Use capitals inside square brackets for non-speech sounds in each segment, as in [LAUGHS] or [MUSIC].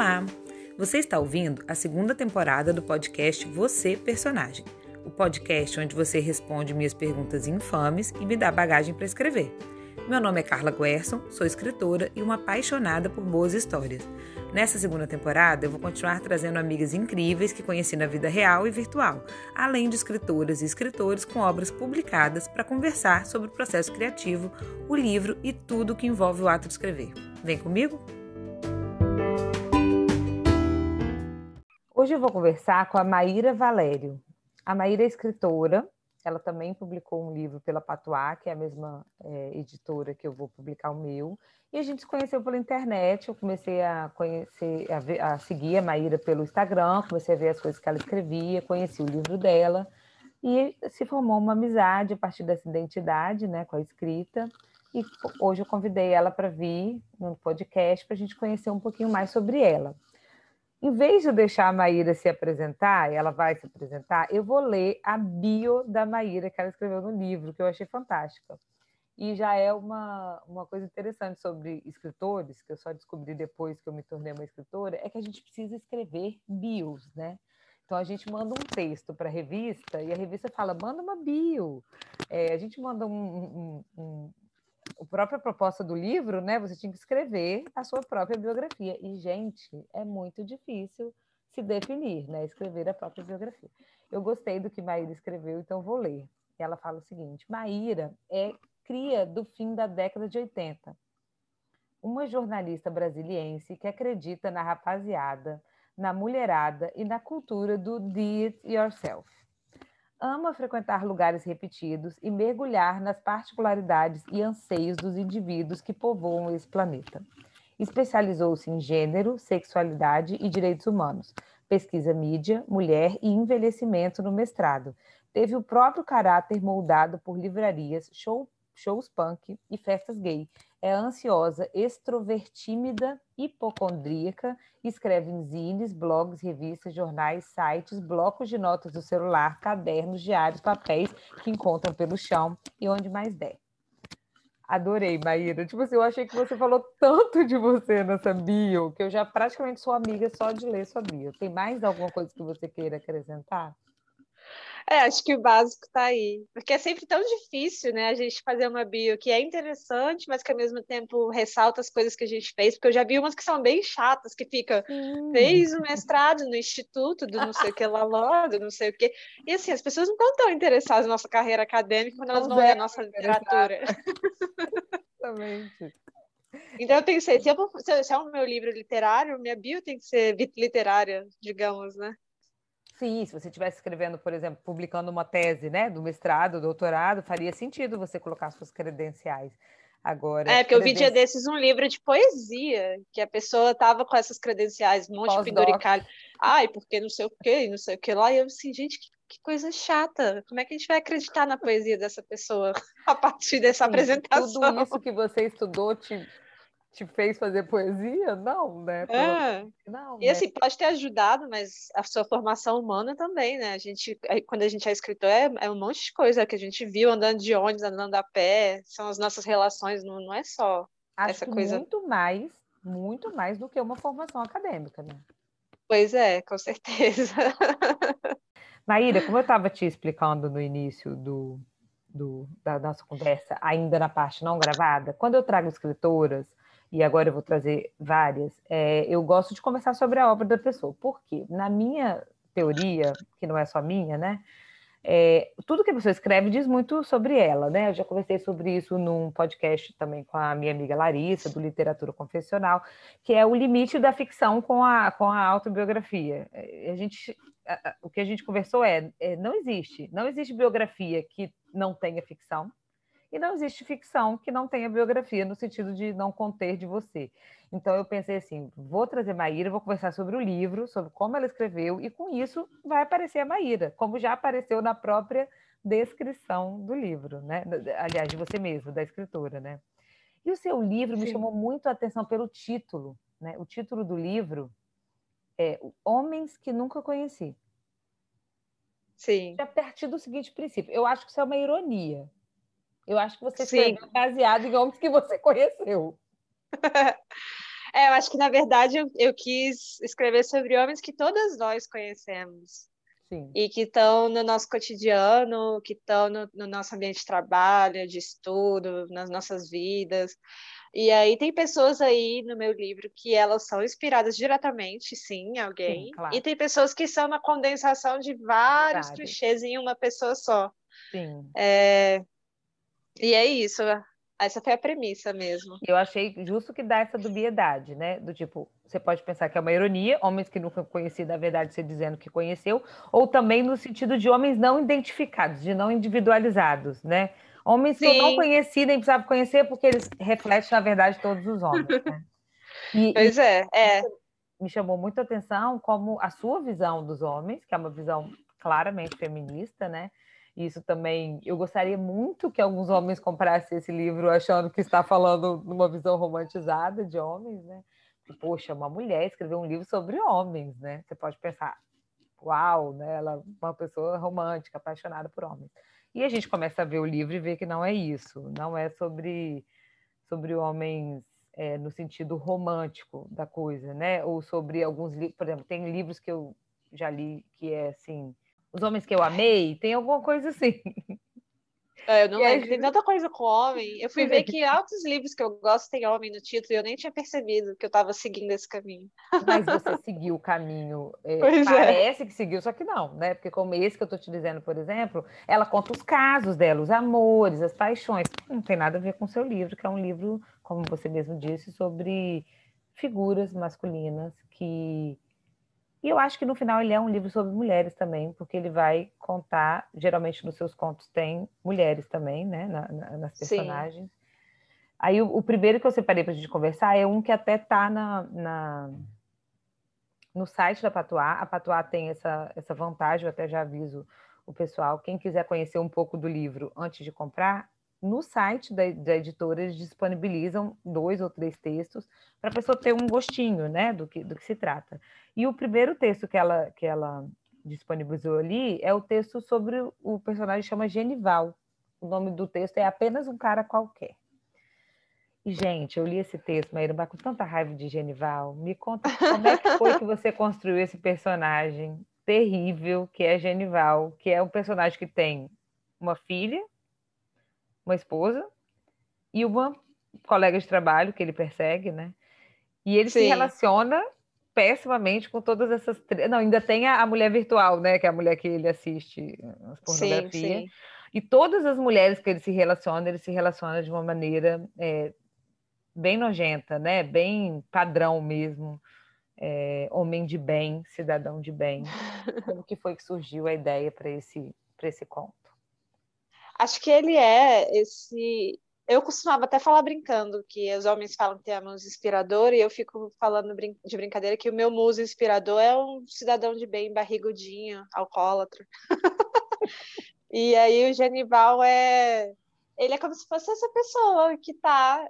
Olá! Você está ouvindo a segunda temporada do podcast Você Personagem, o podcast onde você responde minhas perguntas infames e me dá bagagem para escrever. Meu nome é Carla Guerson, sou escritora e uma apaixonada por boas histórias. Nessa segunda temporada, eu vou continuar trazendo amigas incríveis que conheci na vida real e virtual, além de escritoras e escritores com obras publicadas para conversar sobre o processo criativo, o livro e tudo que envolve o ato de escrever. Vem comigo? Hoje eu vou conversar com a Maíra Valério. A Maíra é escritora, ela também publicou um livro pela Patuá, que é a mesma é, editora que eu vou publicar o meu. E a gente se conheceu pela internet, eu comecei a conhecer, a, ver, a seguir a Maíra pelo Instagram, comecei a ver as coisas que ela escrevia, conheci o livro dela, e se formou uma amizade a partir dessa identidade, né, com a escrita. E hoje eu convidei ela para vir no podcast para a gente conhecer um pouquinho mais sobre ela. Em vez de deixar a Maíra se apresentar, ela vai se apresentar, eu vou ler a bio da Maíra que ela escreveu no livro, que eu achei fantástica. E já é uma, uma coisa interessante sobre escritores, que eu só descobri depois que eu me tornei uma escritora, é que a gente precisa escrever bios, né? Então a gente manda um texto para a revista e a revista fala, manda uma bio. É, a gente manda um, um, um, a própria proposta do livro, né? Você tinha que escrever a sua própria biografia. E, gente, é muito difícil se definir, né? Escrever a própria biografia. Eu gostei do que Maíra escreveu, então vou ler. Ela fala o seguinte: Maíra é cria do fim da década de 80. Uma jornalista brasiliense que acredita na rapaziada, na mulherada e na cultura do do it yourself ama frequentar lugares repetidos e mergulhar nas particularidades e anseios dos indivíduos que povoam esse planeta. Especializou-se em gênero, sexualidade e direitos humanos. Pesquisa mídia, mulher e envelhecimento no mestrado. Teve o próprio caráter moldado por livrarias, show, shows punk e festas gay é ansiosa, extrovertímida, hipocondríaca, escreve em zines, blogs, revistas, jornais, sites, blocos de notas do celular, cadernos, diários, papéis que encontram pelo chão e onde mais der. Adorei, Maíra. Tipo assim, eu achei que você falou tanto de você nessa bio, que eu já praticamente sou amiga só de ler sua bio. Tem mais alguma coisa que você queira acrescentar? É, acho que o básico está aí. Porque é sempre tão difícil, né, a gente fazer uma bio que é interessante, mas que ao mesmo tempo ressalta as coisas que a gente fez, porque eu já vi umas que são bem chatas, que fica, hum. fez o mestrado no instituto do não sei o que lá, [LAUGHS] lá do não sei o que. E assim, as pessoas não estão tão interessadas na nossa carreira acadêmica quando elas vão ler a nossa literatura. [LAUGHS] Exatamente. Então eu pensei, se, eu, se é o meu livro literário, minha bio tem que ser literária, digamos, né? Sim, se você estivesse escrevendo, por exemplo, publicando uma tese, né, do mestrado, doutorado, faria sentido você colocar suas credenciais. Agora, é, porque eu vi dia desses um livro de poesia, que a pessoa estava com essas credenciais, um monte de penduricalho. Ai, porque não sei o quê, não sei o que lá. E eu assim, gente, que, que, coisa chata. Como é que a gente vai acreditar na poesia dessa pessoa [LAUGHS] a partir dessa Sim, apresentação? Tudo isso que você estudou te te fez fazer poesia? Não, né? É. Não, e né? assim, pode ter ajudado, mas a sua formação humana também, né? A gente, quando a gente é escritor, é, é um monte de coisa que a gente viu andando de ônibus, andando a pé, são as nossas relações, não, não é só Acho essa coisa. Muito mais, muito mais do que uma formação acadêmica, né? Pois é, com certeza. [LAUGHS] Maíra, como eu estava te explicando no início do, do, da nossa conversa, ainda na parte não gravada, quando eu trago escritoras, e agora eu vou trazer várias, é, eu gosto de conversar sobre a obra da pessoa. Por quê? Na minha teoria, que não é só minha, né? É, tudo que a pessoa escreve diz muito sobre ela, né? Eu já conversei sobre isso num podcast também com a minha amiga Larissa, do Literatura Confessional, que é o limite da ficção com a, com a autobiografia. É, a gente, a, a, o que a gente conversou é, é, não existe, não existe biografia que não tenha ficção, e não existe ficção que não tenha biografia, no sentido de não conter de você. Então eu pensei assim: vou trazer Maíra, vou conversar sobre o livro, sobre como ela escreveu, e com isso vai aparecer a Maíra, como já apareceu na própria descrição do livro, né? Aliás, de você mesmo, da escritora, né? E o seu livro Sim. me chamou muito a atenção pelo título, né? O título do livro é Homens que Nunca Conheci. Sim. A partir do seguinte princípio, eu acho que isso é uma ironia, eu acho que você escreveu baseado em homens que você conheceu. [LAUGHS] É, eu acho que, na verdade, eu, eu quis escrever sobre homens que todas nós conhecemos. Sim. E que estão no nosso cotidiano, que estão no, no nosso ambiente de trabalho, de estudo, nas nossas vidas. E aí tem pessoas aí no meu livro que elas são inspiradas diretamente, sim, em alguém. Sim, claro. E tem pessoas que são uma condensação de vários Verdade. clichês em uma pessoa só. Sim. É... E é isso. Essa foi a premissa mesmo. Eu achei justo que dá essa dubiedade, né? Do tipo, você pode pensar que é uma ironia, homens que nunca conheci, na verdade, você dizendo que conheceu, ou também no sentido de homens não identificados, de não individualizados, né? Homens Sim. que eu não conheci, nem precisava conhecer, porque eles refletem, na verdade, todos os homens. Né? E, pois é, é. Me chamou muito a atenção como a sua visão dos homens, que é uma visão claramente feminista, né? Isso também, eu gostaria muito que alguns homens comprassem esse livro achando que está falando numa visão romantizada de homens, né? Poxa, uma mulher escreveu um livro sobre homens, né? Você pode pensar, uau, né? Ela uma pessoa romântica, apaixonada por homens. E a gente começa a ver o livro e ver que não é isso, não é sobre, sobre homens é, no sentido romântico da coisa, né? Ou sobre alguns livros, por exemplo, tem livros que eu já li que é assim, Os Homens que Eu Amei, tem alguma coisa assim. É, eu [LAUGHS] não lembro, tem tanta coisa com homem. Eu fui ver que altos livros que eu gosto tem homem no título e eu nem tinha percebido que eu estava seguindo esse caminho. Mas você [LAUGHS] seguiu o caminho. É, é. parece é. que seguiu, só que não, né? Porque como esse que eu estou te dizendo, por exemplo, ela conta os casos dela, os amores, as paixões. Não tem nada a ver com o seu livro, que é um livro, como você mesmo disse, sobre figuras masculinas que e eu acho que no final ele é um livro sobre mulheres também, porque ele vai contar, geralmente nos seus contos tem mulheres também, né, na, na, nas personagens. Sim. Aí o, o, primeiro que eu separei para a gente conversar é um que até está na, na, no site da Patuá. A Patuá tem essa, essa vantagem, eu até já aviso o pessoal, quem quiser conhecer um pouco do livro antes de comprar, no site da, da, editora eles disponibilizam dois ou três textos para a pessoa ter um gostinho né, do, que, do que se trata. E o primeiro texto que ela, que ela disponibilizou ali é o texto sobre o personagem chama Genival. O nome do texto é apenas um cara qualquer. E, gente, eu li esse texto, Maíra, com tanta raiva de Genival. Me conta como é que foi que você construiu esse personagem terrível que é Genival, que é um personagem que tem uma filha, uma esposa e uma colega de trabalho que ele persegue, né? E ele Sim. se relaciona pessimamente com todas essas. Não, ainda tem a, a, mulher virtual, né? Que é a mulher que ele assiste as pornografias. Sim, sim. E todas as mulheres que ele se relaciona, ele se relaciona de uma maneira é, bem nojenta, né? Bem padrão mesmo. É, homem de bem, cidadão de bem. [LAUGHS] Como que foi que surgiu a ideia para esse, esse conto? Acho que ele é esse. Eu costumava até falar brincando que os homens falam que tem a musa inspiradora, e eu fico falando de brincadeira que o meu muso inspirador é um cidadão de bem, barrigudinho, alcoólatra. [LAUGHS] e aí o Genival é. Ele é como se fosse essa pessoa que está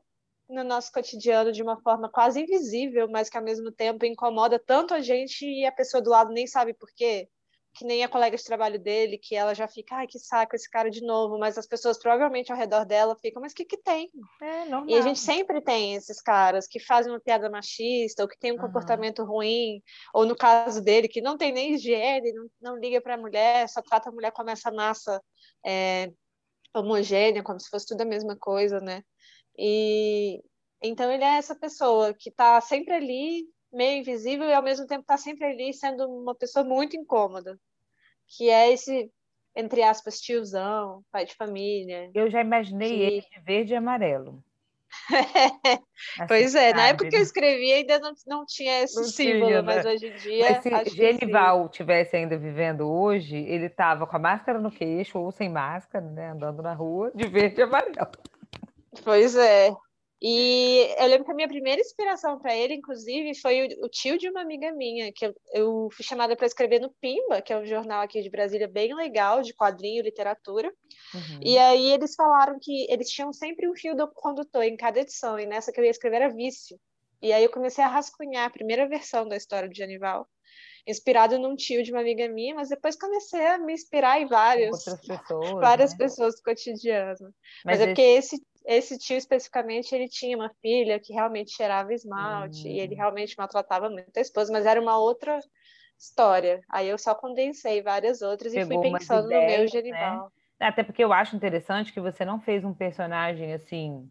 no nosso cotidiano de uma forma quase invisível, mas que ao mesmo tempo incomoda tanto a gente e a pessoa do lado nem sabe por quê que nem a colega de trabalho dele, que ela já fica, ai, que saco esse cara de novo, mas as pessoas provavelmente ao redor dela ficam, mas o que que tem? É. E a gente sempre tem esses caras que fazem uma piada machista, ou que tem um uhum. comportamento ruim, ou no caso dele, que não tem nem higiene, não, não liga para a mulher, só trata a mulher como essa massa é, homogênea, como se fosse tudo a mesma coisa, né? E então ele é essa pessoa que está sempre ali meio invisível e ao mesmo tempo está sempre ali sendo uma pessoa muito incômoda, que é esse entre aspas tiozão, pai de família. Eu já imaginei que... ele de verde e amarelo. [LAUGHS] pois é, na época que eu escrevi ainda não, não tinha esse não símbolo, tinha, né? mas hoje em dia. Mas se Genival tivesse ainda vivendo hoje, ele estava com a máscara no queixo ou sem máscara, né, andando na rua, de verde e amarelo. Pois é. E eu lembro que a minha primeira inspiração para ele, inclusive, foi o, o, tio de uma amiga minha, que eu, eu fui chamada para escrever no Pimba, que é um jornal aqui de Brasília bem legal, de quadrinho, literatura. Uhum. E aí eles falaram que eles tinham sempre um fio do condutor em cada edição, e nessa que eu ia escrever era vício. E aí eu comecei a rascunhar a primeira versão da história de Janival inspirado num tio de uma amiga minha, mas depois comecei a me inspirar em várias, pessoas, várias né? pessoas do cotidiano. Mas, mas é esse... porque esse, esse tio especificamente, ele tinha uma filha que realmente cheirava esmalte, e ele hum. realmente maltratava muito a esposa, mas era uma outra história. Aí eu só condensei várias outras Pegou e fui pensando ideias, no meu? Genival. Né? Até porque eu acho interessante que você não fez um personagem assim.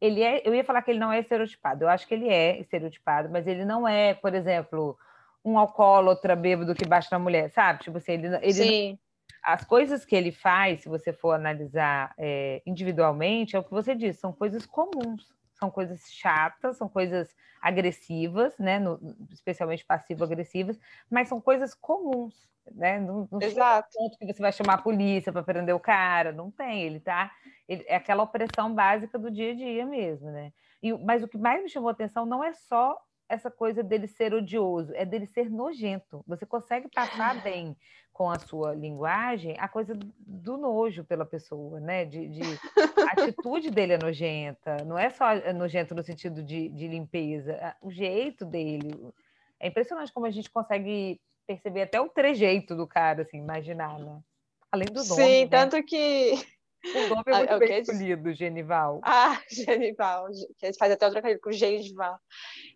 Ele é, eu ia falar que ele não é estereotipado. Eu acho que ele é estereotipado, mas ele não é, por exemplo, um alcoólatra bêbado que bate na mulher, sabe? Tipo assim, ele, ele Sim. As coisas que ele faz, se você for analisar é, individualmente, é o que você disse, são coisas comuns, são coisas chatas, são coisas agressivas, né? No, especialmente passivo-agressivas, mas são coisas comuns, né? Não, não Exato. ponto que você vai chamar a polícia para prender o cara, não tem, ele tá. Ele, é aquela opressão básica do dia a dia mesmo, né? E, mas o que mais me chamou a atenção não é só essa coisa dele ser odioso, é dele ser nojento. Você consegue passar [LAUGHS] bem com a sua linguagem a coisa do nojo pela pessoa, né? De, de a atitude dele é nojenta, não é só nojento no sentido de, de limpeza, o jeito dele. É impressionante como a gente consegue perceber até o trejeito do cara, assim, imaginar, né? Além do nome. Sim, né? tanto que o nome é ah, muito ah, bem escolhido, Genival. [LAUGHS] Ah, Genival, que faz até o trocadilho com Genival.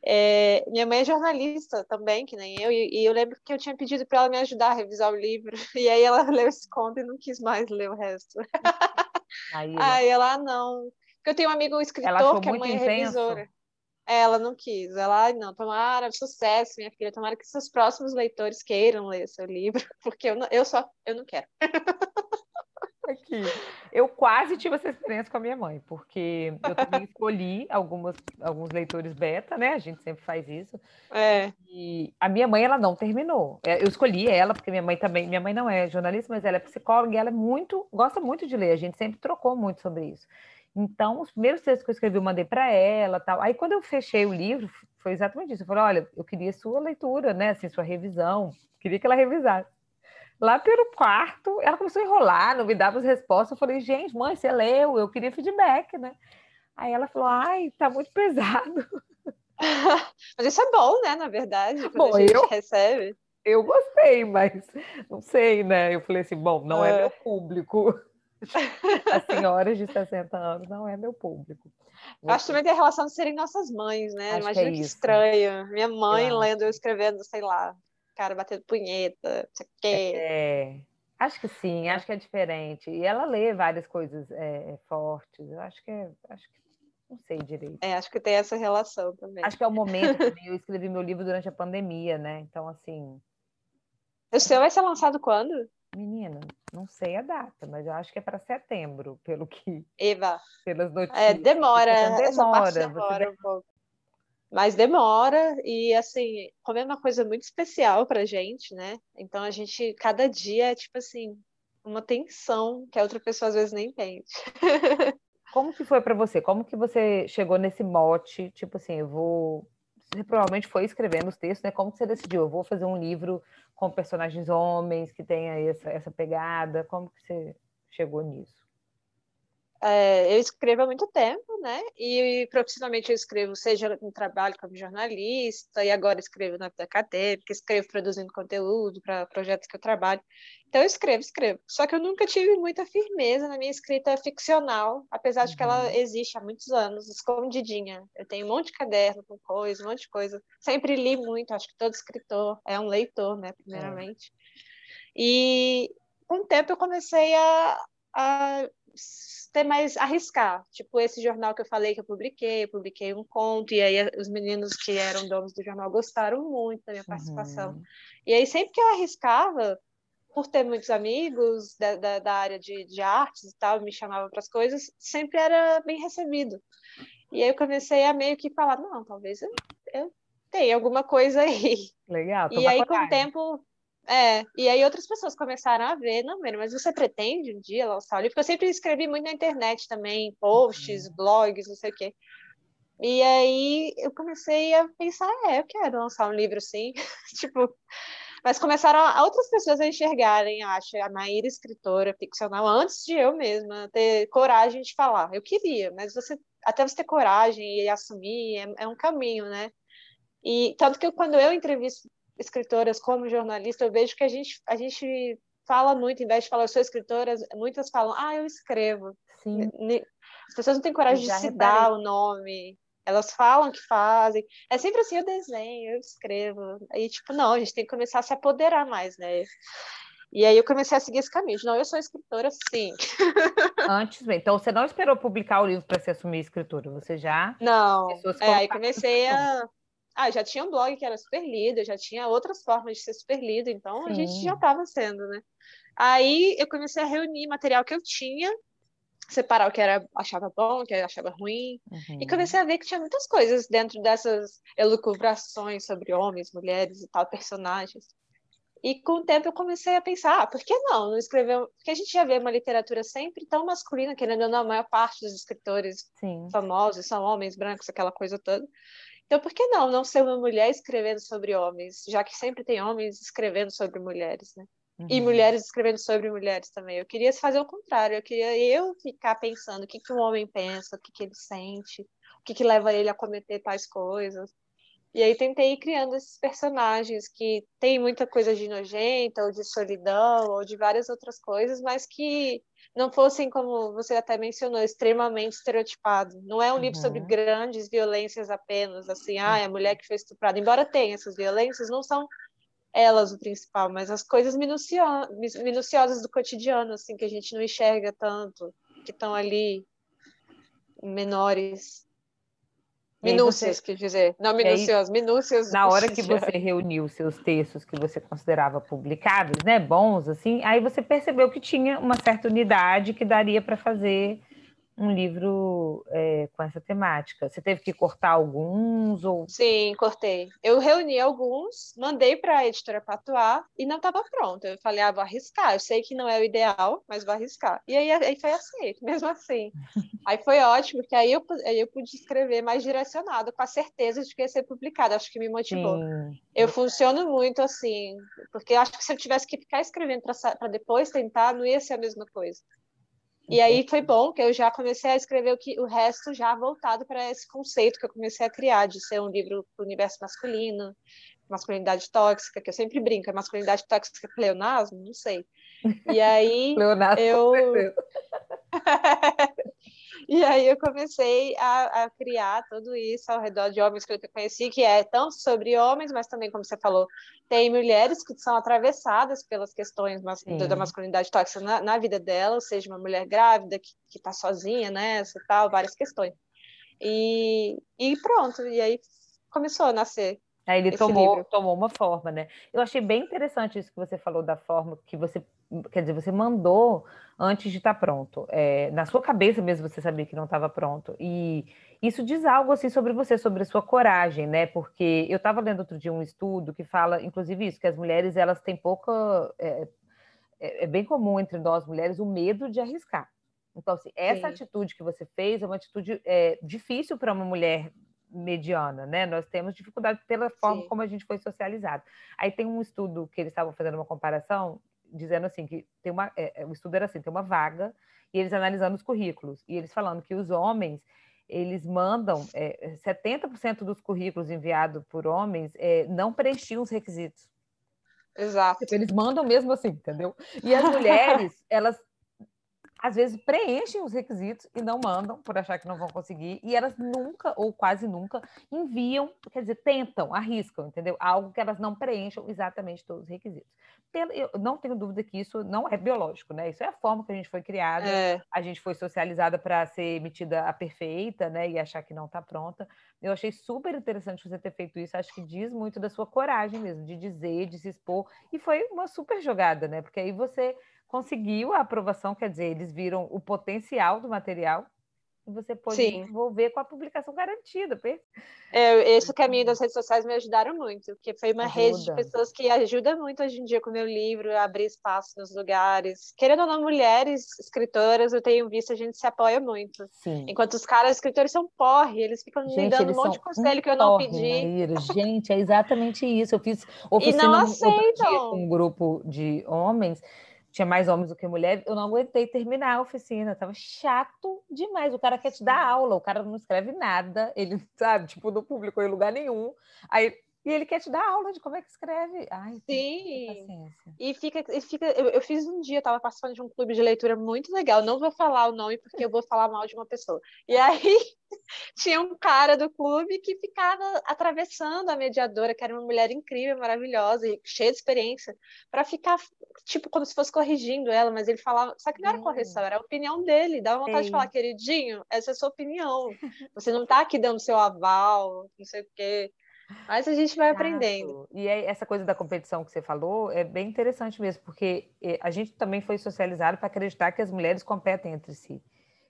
É, minha mãe é jornalista também, que nem eu, e, e eu lembro que eu tinha pedido para ela me ajudar a revisar o livro, [LAUGHS] e aí ela [LAUGHS] leu esse conto e não quis mais ler o resto. Aí, aí ela, ah, não. Porque eu tenho um amigo escritor que a mãe é revisora. Ela não quis. Ela, não, tomara, sucesso, minha filha. Tomara que seus próximos leitores queiram ler seu livro, porque eu, não, eu só eu não quero. Aqui. Eu quase tive essa experiência com a minha mãe, porque eu também escolhi algumas, alguns leitores beta, né? A gente sempre faz isso. É. E a minha mãe, ela não terminou. É, eu escolhi ela, porque minha mãe também, minha mãe não é jornalista, mas ela é psicóloga e ela é muito, gosta muito de ler. A gente sempre trocou muito sobre isso. Então, os primeiros textos que eu escrevi, eu mandei para ela, tal. Aí, quando eu fechei o livro, foi exatamente isso. Eu falei, olha, eu queria sua leitura, né? Assim, sua revisão. Queria que ela revisasse. Lá pelo quarto, ela começou a enrolar, não me dava as respostas. Eu falei, gente, mãe, você leu, eu queria feedback, né? Aí ela falou, ai, tá muito pesado. [LAUGHS] Mas isso é bom, né, na verdade, quando bom, a gente eu, recebe. Eu gostei, mas não sei, né? Eu falei assim, bom, não é, é meu público. [LAUGHS] As senhoras de 60 anos não é meu público. Acho também que a relação de serem nossas mães, né? Acho Imagina que, é que estranho. Minha mãe eu lendo, eu escrevendo, sei lá, cara batendo punheta, não sei o quê. É, acho que sim, acho que é diferente. E ela lê várias coisas é, fortes. Eu acho que é, acho que não sei direito. É, acho que tem essa relação também. Acho que é o momento [LAUGHS] também. Eu escrevi meu livro durante a pandemia, né? Então, assim. O seu vai ser lançado quando? Menina, não sei a data, mas eu acho que é para setembro, pelo que. Eva. Pelas é, notícias. É, demora. Então, demora. Essa parte demora um pouco mas demora e assim, como é uma coisa muito especial pra gente, né? Então a gente cada dia é tipo assim, uma tensão que a outra pessoa às vezes nem entende. [LAUGHS] Como que foi para você? Como que você chegou nesse mote? Tipo assim, eu vou você provavelmente foi escrevendo os textos, né? Como que você decidiu? Eu vou fazer um livro com personagens homens que tenha essa, essa pegada. Como que você chegou nisso? É, eu escrevo há muito tempo, né? E profissionalmente eu escrevo, seja no trabalho como jornalista, e agora escrevo na acadêmica, escrevo produzindo conteúdo para projetos que eu trabalho. Então eu escrevo, escrevo. Só que eu nunca tive muita firmeza na minha escrita ficcional, apesar de que ela uhum. existe há muitos anos, escondidinha. Eu tenho um monte de caderno com coisa, um monte de coisa. Sempre li muito, acho que todo escritor é um leitor, né? Primeiramente. É. E com o tempo eu comecei a, a ter mais arriscar. Tipo, esse jornal que eu falei que eu publiquei, eu publiquei um conto, e aí os meninos que eram donos do jornal gostaram muito da minha participação. Uhum. E aí, sempre que eu arriscava, por ter muitos amigos da, da, da área de, de artes e tal, me chamava para as coisas, sempre era bem recebido. E aí eu comecei a meio que falar, não, talvez eu, eu tenha alguma coisa aí. Legal. E aí, coragem. com o tempo, é, e aí outras pessoas começaram a ver, não, mas você pretende um dia lançar o livro? Porque eu sempre escrevi muito na internet também, posts, uhum. blogs, não sei o quê. E aí eu comecei a pensar, é, eu quero lançar um livro sim, [LAUGHS] tipo, mas começaram a, outras pessoas a enxergarem, acho, a Maíra escritora ficcional, antes de eu mesma ter coragem de falar. Eu queria, mas você até você ter coragem e assumir é, é um caminho, né? E tanto que eu, quando eu entrevisto escritoras como jornalista, eu vejo que a gente, a gente fala muito, em vez de falar eu sou escritora, muitas falam, ah, eu escrevo. Sim. As pessoas não têm coragem de se reparei. dar o nome. Elas falam que fazem. É sempre assim, eu desenho, eu escrevo. Aí, tipo, não, a gente tem que começar a se apoderar mais, né? E aí eu comecei a seguir esse caminho. Não, eu sou escritora, sim. [LAUGHS] Antes, então você não esperou publicar o livro para se assumir escritora, você já? Não. É, aí comecei a. Ah, já tinha um blog que era super lido, já tinha outras formas de ser super lido, então sim. a gente já estava sendo, né? Aí eu comecei a reunir material que eu tinha, separar o que era achava bom, o que achava ruim, uhum. e comecei a ver que tinha muitas coisas dentro dessas elucubrações sobre homens, mulheres e tal, personagens. E com o tempo eu comecei a pensar, ah, por que não? Não escrever. Porque a gente já vê uma literatura sempre tão masculina, querendo ou não, a maior parte dos escritores Sim. famosos são homens brancos, aquela coisa toda. Então, por que não não ser uma mulher escrevendo sobre homens, já que sempre tem homens escrevendo sobre mulheres, né? Uhum. E mulheres escrevendo sobre mulheres também. Eu queria fazer o contrário, eu queria eu ficar pensando o que, que um homem pensa, o que, que ele sente, o que, que leva ele a cometer tais coisas. E aí tentei ir criando esses personagens que tem muita coisa de nojenta, ou de solidão, ou de várias outras coisas, mas que não fossem, como você até mencionou, extremamente estereotipado. Não é um uhum. livro sobre uhum. grandes violências apenas, assim, ah, é a mulher que foi estuprada. Embora tenha essas violências, não são elas o principal, mas as coisas minucio minuciosas do cotidiano, assim, que a gente não enxerga tanto, que estão ali menores. Minúcias, você... quer dizer. Não minuciosas, minúcias. Na hora que você reuniu seus textos que você considerava publicáveis, né, bons, assim, aí você percebeu que tinha uma certa unidade que daria para fazer um livro é, com essa temática. Você teve que cortar alguns ou? Sim, cortei. Eu reuni alguns, mandei para a editora Patuá e não estava pronto. Eu falei, ah, vou arriscar. Eu sei que não é o ideal, mas vou arriscar. E aí, aí foi aceito, [LAUGHS] mesmo assim. aí foi ótimo, porque aí eu, aí eu pude escrever mais direcionado, com a certeza de que ia ser publicado. Acho que me motivou. Sim. Eu funciono muito assim, porque acho que se eu tivesse que ficar escrevendo para depois tentar, não ia ser a mesma coisa. E aí foi bom que eu já comecei a escrever o, que, o resto já voltado para esse conceito que eu comecei a criar, de ser um livro para o universo masculino, masculinidade tóxica, que eu sempre brinco, é masculinidade tóxica pleonasmo? Não sei. E aí [LAUGHS] eu... [LAUGHS] E [LAUGHS] aí eu comecei a, a, criar tudo isso ao redor de homens que eu conheci, que é tanto sobre homens, mas também, como você falou, tem mulheres que são atravessadas pelas questões mas, da masculinidade tóxica na, na, vida delas, seja uma mulher grávida que está sozinha nessa e tal, várias questões. E, e pronto, e aí começou a nascer Aí ele tomou, tomou uma forma, né? Eu achei bem interessante isso que você falou da forma que você, quer dizer, você mandou antes de estar tá pronto. É, na sua cabeça mesmo você sabia que não estava pronto. E isso diz algo assim sobre você, sobre a sua coragem, né? Porque eu estava lendo outro dia um estudo que fala, inclusive isso, que as mulheres elas têm pouca, é, é, é bem comum entre nós mulheres o medo de arriscar. Então, assim, essa Sim. atitude que você fez é uma atitude é, difícil para uma mulher mediana, né? Nós temos dificuldade pela forma Sim. como a gente foi socializado. Aí tem um estudo que eles estavam fazendo uma comparação, dizendo assim que tem uma, é, é, o estudo era assim, tem uma vaga e eles analisando os currículos e eles falando que os homens eles mandam é, 70% dos currículos enviados por homens é, não preenchiam os requisitos. Exato. Tipo, eles mandam mesmo assim, entendeu? E as mulheres, [LAUGHS] elas às vezes preenchem os requisitos e não mandam por achar que não vão conseguir, e elas nunca, ou quase nunca, enviam, quer dizer, tentam, arriscam, entendeu? Algo que elas não preencham exatamente todos os requisitos. Eu não tenho dúvida que isso não é biológico, né? Isso é a forma que a gente foi criada, é. a gente foi socializada para ser metida a perfeita, né? E achar que não está pronta. Eu achei super interessante você ter feito isso, acho que diz muito da sua coragem mesmo, de dizer, de se expor, e foi uma super jogada, né? Porque aí você conseguiu a aprovação, quer dizer, eles viram o potencial do material e você pode Sim. envolver com a publicação garantida. É, esse caminho das redes sociais me ajudaram muito, porque foi uma Ajuda. rede de pessoas que ajuda muito hoje em dia com o meu livro, a abrir espaço nos lugares. Querendo ou não, mulheres escritoras, eu tenho visto, a gente se apoia muito. Sim. Enquanto os caras escritores são porre, eles ficam gente, me dando um monte de conselho um que eu não porre, pedi. Maíra. [LAUGHS] Gente, é exatamente isso. Eu fiz oficina e não aceitam. um grupo de homens tinha mais homens do que mulheres, eu não aguentei terminar a oficina, tava chato demais. O cara quer te dar aula, o cara não escreve nada, ele, sabe, tipo, não publicou em lugar nenhum. Aí E ele quer te dar aula de como é que escreve. Ai, Sim. E fica, e fica eu, eu, fiz um dia, eu estava participando de um clube de leitura muito legal. Não vou falar o nome porque eu vou falar mal de uma pessoa. E aí [LAUGHS] tinha um cara do clube que ficava atravessando a mediadora, que era uma mulher incrível, maravilhosa e cheia de experiência, para ficar tipo como se fosse corrigindo ela, mas ele falava, só que não era hum. correção, era a opinião dele. Dava vontade Ei. de falar, queridinho, essa é a sua opinião. Você não está aqui dando seu aval, não sei o quê. Mas a gente vai aprendendo. E aí, essa coisa da competição que você falou é bem interessante mesmo, porque eh, a gente também foi socializado para acreditar que as mulheres competem entre si.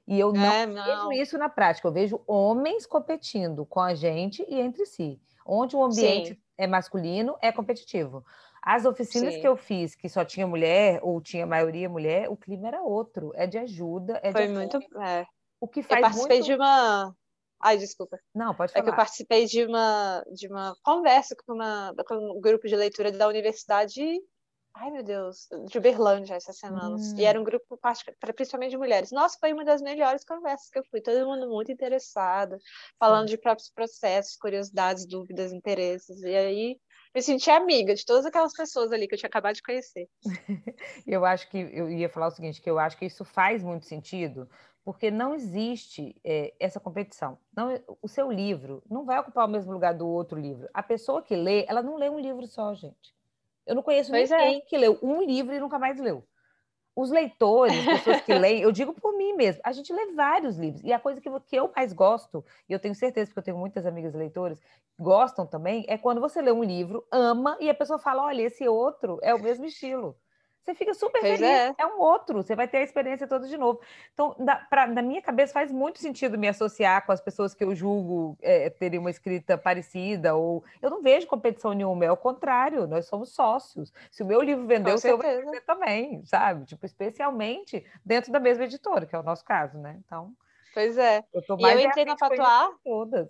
E eu não, é, não, vejo isso na prática. Eu vejo homens competindo com a gente e entre si. Onde o ambiente Sim. é masculino, é competitivo. As oficinas Sim. que eu fiz, que só tinha mulher, ou tinha maioria mulher, o clima era outro. É de ajuda, é Foi de muito. É. O que faz eu participei muito... de uma Ai, desculpa. Não, pode falar. É que eu participei de uma, de uma conversa com, uma, com um grupo de leitura da Universidade, ai meu Deus, de Uberlândia essas semanas. Hum. E era um grupo principalmente de mulheres. Nossa, foi uma das melhores conversas que eu fui. Todo mundo muito interessado, falando Sim. de próprios processos, curiosidades, dúvidas, interesses. E aí me senti amiga de todas aquelas pessoas ali que eu tinha acabado de conhecer. [LAUGHS] eu acho que eu ia falar o seguinte, que eu acho que isso faz muito sentido, porque não existe é, essa competição. Não, o seu livro não vai ocupar o mesmo lugar do outro livro. A pessoa que lê, ela não lê um livro só, gente. Eu não conheço pois é. ninguém é. que leu um livro e nunca mais leu. Os leitores, pessoas que [LAUGHS] leem, eu digo por mim mesmo, a gente lê vários livros. E a coisa que, que eu mais gosto, e eu tenho certeza, porque eu tenho muitas amigas leitoras, gostam também, é quando você lê um livro, ama, e a pessoa fala: olha, esse outro é o mesmo estilo. Você fica super pois feliz. É. é. um outro, você vai ter a experiência toda de novo. Então, da, pra, na minha cabeça, faz muito sentido me associar com as pessoas que eu julgo é, terem uma escrita parecida, ou eu não vejo competição nenhuma, é o contrário, nós somos sócios. Se o meu livro vendeu, o seu vai vender também, sabe? Tipo, especialmente dentro da mesma editora, que é o nosso caso, né? Então. Pois é. Eu tô mais e eu entrei na Patuá. Todas.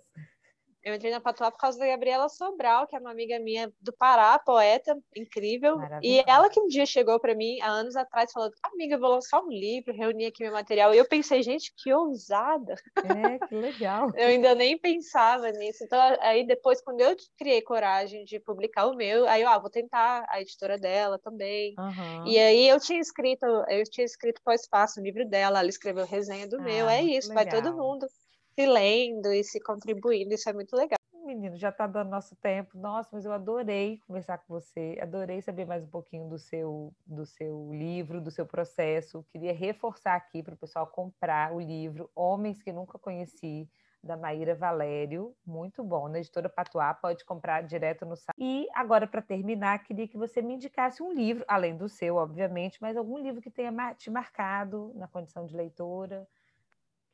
Eu entrei na Patuá por causa da Gabriela Sobral, que é uma amiga minha do Pará, poeta incrível. E ela que um dia chegou para mim, há anos atrás, falando: Amiga, eu vou lançar um livro, reunir aqui meu material. E eu pensei, gente, que ousada! É, que legal. [LAUGHS] eu ainda nem pensava nisso. Então, aí depois, quando eu criei coragem de publicar o meu, aí eu, ah, vou tentar a editora dela também. Uhum. E aí eu tinha escrito, eu tinha escrito pós-fácil o livro dela, ela escreveu resenha do ah, meu. É isso, legal. vai todo mundo se lendo e se contribuindo, isso é muito legal. Menino, já está dando nosso tempo. Nossa, mas eu adorei conversar com você, adorei saber mais um pouquinho do seu, do seu livro, do seu processo. Queria reforçar aqui para o pessoal comprar o livro Homens que Nunca Conheci, da Maíra Valério, muito bom, na editora Patuá, pode comprar direto no site. E agora, para terminar, queria que você me indicasse um livro, além do seu, obviamente, mas algum livro que tenha te marcado na condição de leitora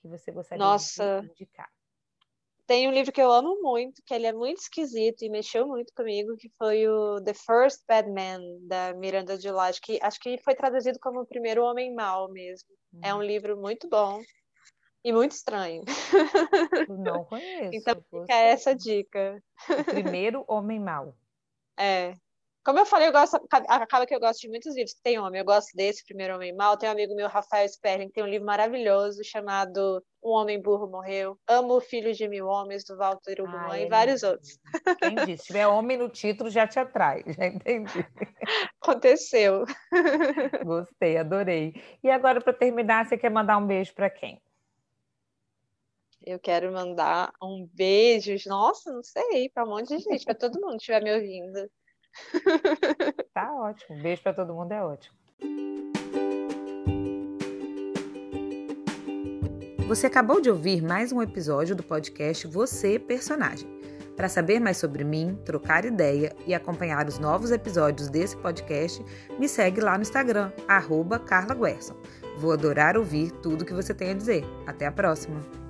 que você gostaria Nossa. de indicar? Tem um livro que eu amo muito, que ele é muito esquisito e mexeu muito comigo, que foi o The First Bad Man, da Miranda July, que acho que foi traduzido como o primeiro homem mau mesmo. Hum. É um hum. livro muito bom e muito estranho. Não conheço. [LAUGHS] então fica essa dica. O primeiro homem mau. É. Como eu falei, eu gosto, acaba que eu gosto de muitos livros que tem homem. Eu gosto desse, Primeiro Homem Mal. Tem um amigo meu, Rafael Sperling, que tem um livro maravilhoso chamado Um Homem Burro Morreu. Amo o Filho de Mil Homens, do Walter Ugman, ah, e vários outros. [LAUGHS] Disse? Se tiver homem no título, já te atrai. Já entendi. Aconteceu. [LAUGHS] Gostei, adorei. E agora, para terminar, você quer mandar um beijo para quem? Eu quero mandar um beijo, nossa, não sei, para um monte de gente, para todo mundo que estiver me ouvindo. [LAUGHS] Tá ótimo. Beijo para todo mundo, é ótimo. Você acabou de ouvir mais um episódio do podcast Você Personagem. Para saber mais sobre mim, trocar ideia e acompanhar os novos episódios desse podcast, me segue lá no Instagram, arroba Carla Guerson. Vou adorar ouvir tudo que você tem a dizer. Até a próxima!